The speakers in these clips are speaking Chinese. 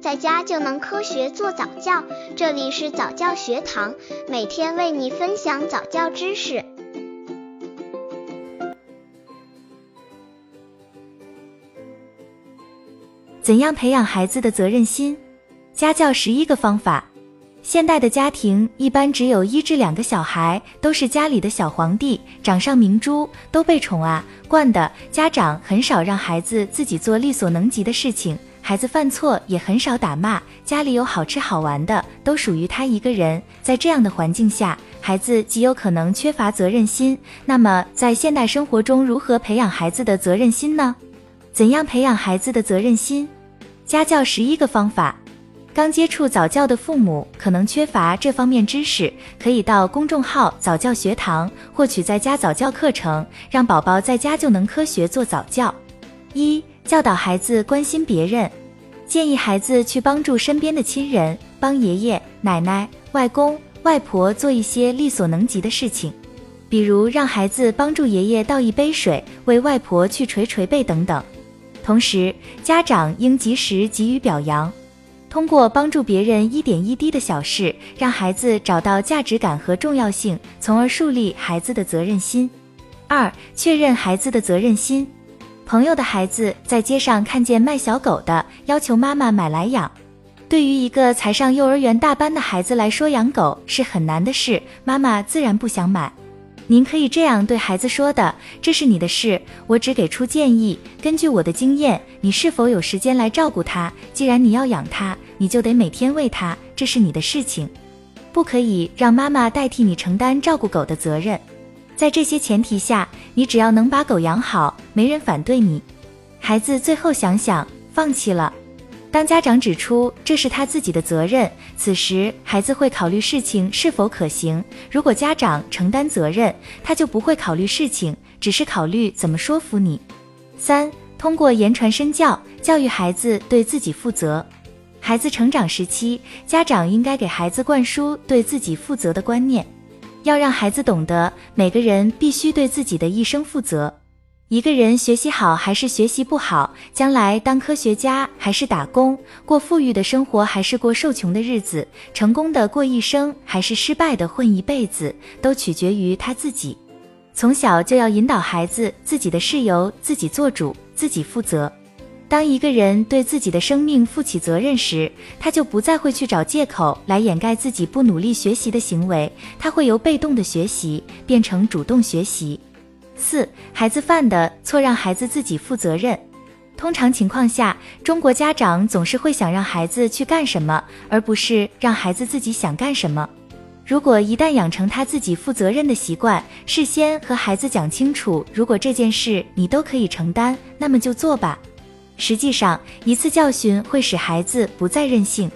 在家就能科学做早教。这里是早教学堂，每天为你分享早教知识。怎样培养孩子的责任心？家教十一个方法。现代的家庭一般只有一至两个小孩，都是家里的小皇帝，掌上明珠，都被宠啊惯的。家长很少让孩子自己做力所能及的事情，孩子犯错也很少打骂。家里有好吃好玩的，都属于他一个人。在这样的环境下，孩子极有可能缺乏责任心。那么，在现代生活中，如何培养孩子的责任心呢？怎样培养孩子的责任心？家教十一个方法。刚接触早教的父母可能缺乏这方面知识，可以到公众号早教学堂获取在家早教课程，让宝宝在家就能科学做早教。一、教导孩子关心别人，建议孩子去帮助身边的亲人，帮爷爷奶奶、外公外婆做一些力所能及的事情，比如让孩子帮助爷爷倒一杯水，为外婆去捶捶背等等。同时，家长应及时给予表扬。通过帮助别人一点一滴的小事，让孩子找到价值感和重要性，从而树立孩子的责任心。二、确认孩子的责任心。朋友的孩子在街上看见卖小狗的，要求妈妈买来养。对于一个才上幼儿园大班的孩子来说，养狗是很难的事，妈妈自然不想买。您可以这样对孩子说的：“这是你的事，我只给出建议。根据我的经验，你是否有时间来照顾它？既然你要养它，你就得每天喂它，这是你的事情，不可以让妈妈代替你承担照顾狗的责任。在这些前提下，你只要能把狗养好，没人反对你。孩子最后想想，放弃了。”当家长指出这是他自己的责任，此时孩子会考虑事情是否可行。如果家长承担责任，他就不会考虑事情，只是考虑怎么说服你。三、通过言传身教，教育孩子对自己负责。孩子成长时期，家长应该给孩子灌输对自己负责的观念，要让孩子懂得每个人必须对自己的一生负责。一个人学习好还是学习不好，将来当科学家还是打工，过富裕的生活还是过受穷的日子，成功的过一生还是失败的混一辈子，都取决于他自己。从小就要引导孩子自己的事由自己做主，自己负责。当一个人对自己的生命负起责任时，他就不再会去找借口来掩盖自己不努力学习的行为，他会由被动的学习变成主动学习。四孩子犯的错让孩子自己负责任。通常情况下，中国家长总是会想让孩子去干什么，而不是让孩子自己想干什么。如果一旦养成他自己负责任的习惯，事先和孩子讲清楚，如果这件事你都可以承担，那么就做吧。实际上，一次教训会使孩子不再任性。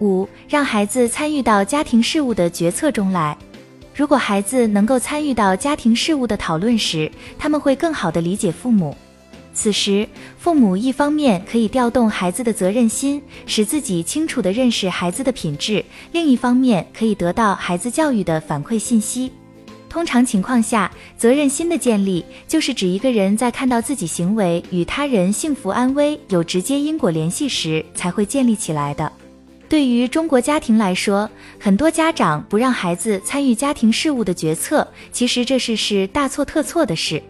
五让孩子参与到家庭事务的决策中来。如果孩子能够参与到家庭事务的讨论时，他们会更好地理解父母。此时，父母一方面可以调动孩子的责任心，使自己清楚地认识孩子的品质；另一方面，可以得到孩子教育的反馈信息。通常情况下，责任心的建立，就是指一个人在看到自己行为与他人幸福安危有直接因果联系时，才会建立起来的。对于中国家庭来说，很多家长不让孩子参与家庭事务的决策，其实这是是大错特错的事。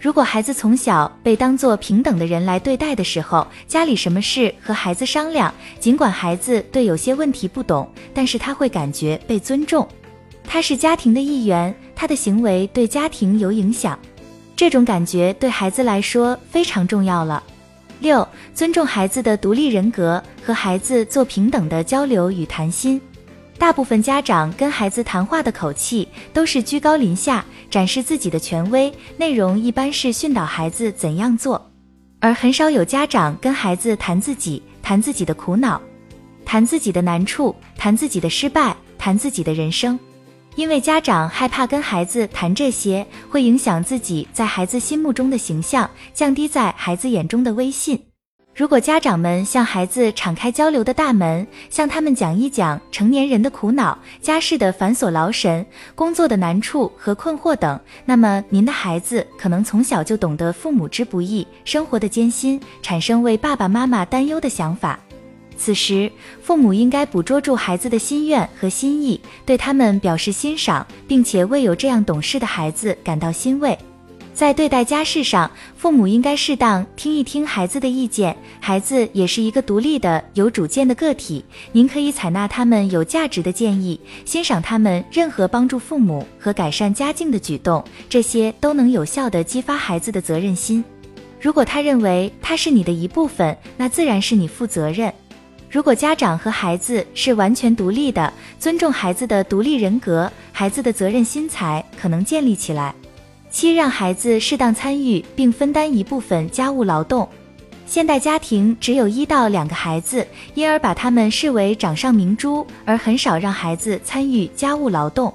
如果孩子从小被当做平等的人来对待的时候，家里什么事和孩子商量，尽管孩子对有些问题不懂，但是他会感觉被尊重，他是家庭的一员，他的行为对家庭有影响，这种感觉对孩子来说非常重要了。六、尊重孩子的独立人格，和孩子做平等的交流与谈心。大部分家长跟孩子谈话的口气都是居高临下，展示自己的权威，内容一般是训导孩子怎样做，而很少有家长跟孩子谈自己，谈自己的苦恼，谈自己的难处，谈自己的失败，谈自己的人生。因为家长害怕跟孩子谈这些，会影响自己在孩子心目中的形象，降低在孩子眼中的威信。如果家长们向孩子敞开交流的大门，向他们讲一讲成年人的苦恼、家事的繁琐劳神、工作的难处和困惑等，那么您的孩子可能从小就懂得父母之不易、生活的艰辛，产生为爸爸妈妈担忧的想法。此时，父母应该捕捉住孩子的心愿和心意，对他们表示欣赏，并且为有这样懂事的孩子感到欣慰。在对待家事上，父母应该适当听一听孩子的意见。孩子也是一个独立的、有主见的个体，您可以采纳他们有价值的建议，欣赏他们任何帮助父母和改善家境的举动，这些都能有效地激发孩子的责任心。如果他认为他是你的一部分，那自然是你负责任。如果家长和孩子是完全独立的，尊重孩子的独立人格，孩子的责任心才可能建立起来。七，让孩子适当参与并分担一部分家务劳动。现代家庭只有一到两个孩子，因而把他们视为掌上明珠，而很少让孩子参与家务劳动。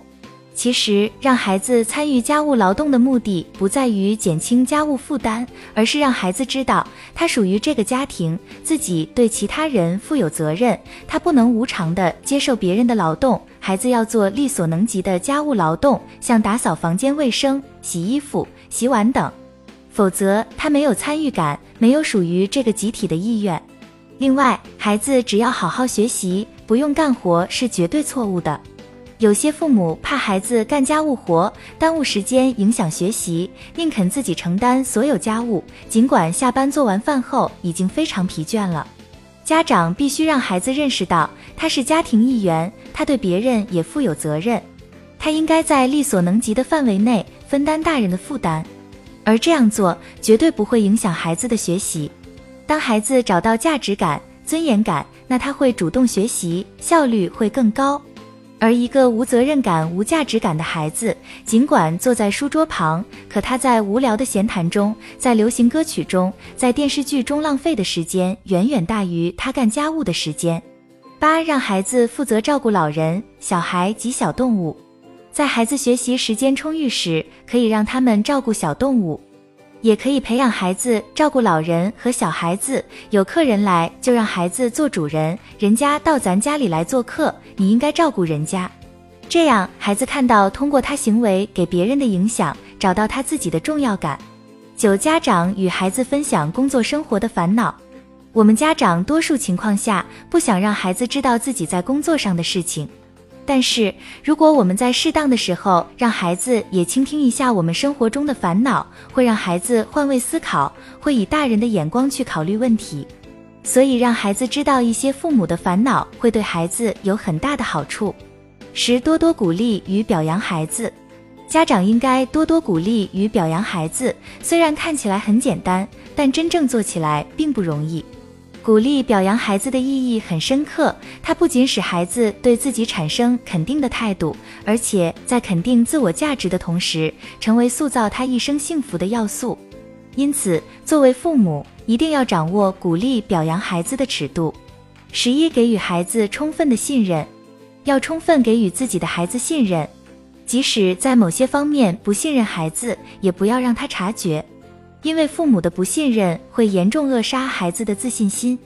其实，让孩子参与家务劳动的目的不在于减轻家务负担，而是让孩子知道他属于这个家庭，自己对其他人负有责任，他不能无偿的接受别人的劳动。孩子要做力所能及的家务劳动，像打扫房间卫生、洗衣服、洗碗等，否则他没有参与感，没有属于这个集体的意愿。另外，孩子只要好好学习，不用干活是绝对错误的。有些父母怕孩子干家务活耽误时间，影响学习，宁肯自己承担所有家务，尽管下班做完饭后已经非常疲倦了。家长必须让孩子认识到，他是家庭一员，他对别人也负有责任，他应该在力所能及的范围内分担大人的负担，而这样做绝对不会影响孩子的学习。当孩子找到价值感、尊严感，那他会主动学习，效率会更高。而一个无责任感、无价值感的孩子，尽管坐在书桌旁，可他在无聊的闲谈中，在流行歌曲中，在电视剧中浪费的时间，远远大于他干家务的时间。八，让孩子负责照顾老人、小孩及小动物，在孩子学习时间充裕时，可以让他们照顾小动物。也可以培养孩子照顾老人和小孩子，有客人来就让孩子做主人。人家到咱家里来做客，你应该照顾人家。这样孩子看到通过他行为给别人的影响，找到他自己的重要感。九、家长与孩子分享工作生活的烦恼。我们家长多数情况下不想让孩子知道自己在工作上的事情。但是，如果我们在适当的时候让孩子也倾听一下我们生活中的烦恼，会让孩子换位思考，会以大人的眼光去考虑问题。所以，让孩子知道一些父母的烦恼，会对孩子有很大的好处。十，多多鼓励与表扬孩子，家长应该多多鼓励与表扬孩子。虽然看起来很简单，但真正做起来并不容易。鼓励表扬孩子的意义很深刻，它不仅使孩子对自己产生肯定的态度，而且在肯定自我价值的同时，成为塑造他一生幸福的要素。因此，作为父母，一定要掌握鼓励表扬孩子的尺度。十一，给予孩子充分的信任，要充分给予自己的孩子信任，即使在某些方面不信任孩子，也不要让他察觉。因为父母的不信任会严重扼杀孩子的自信心。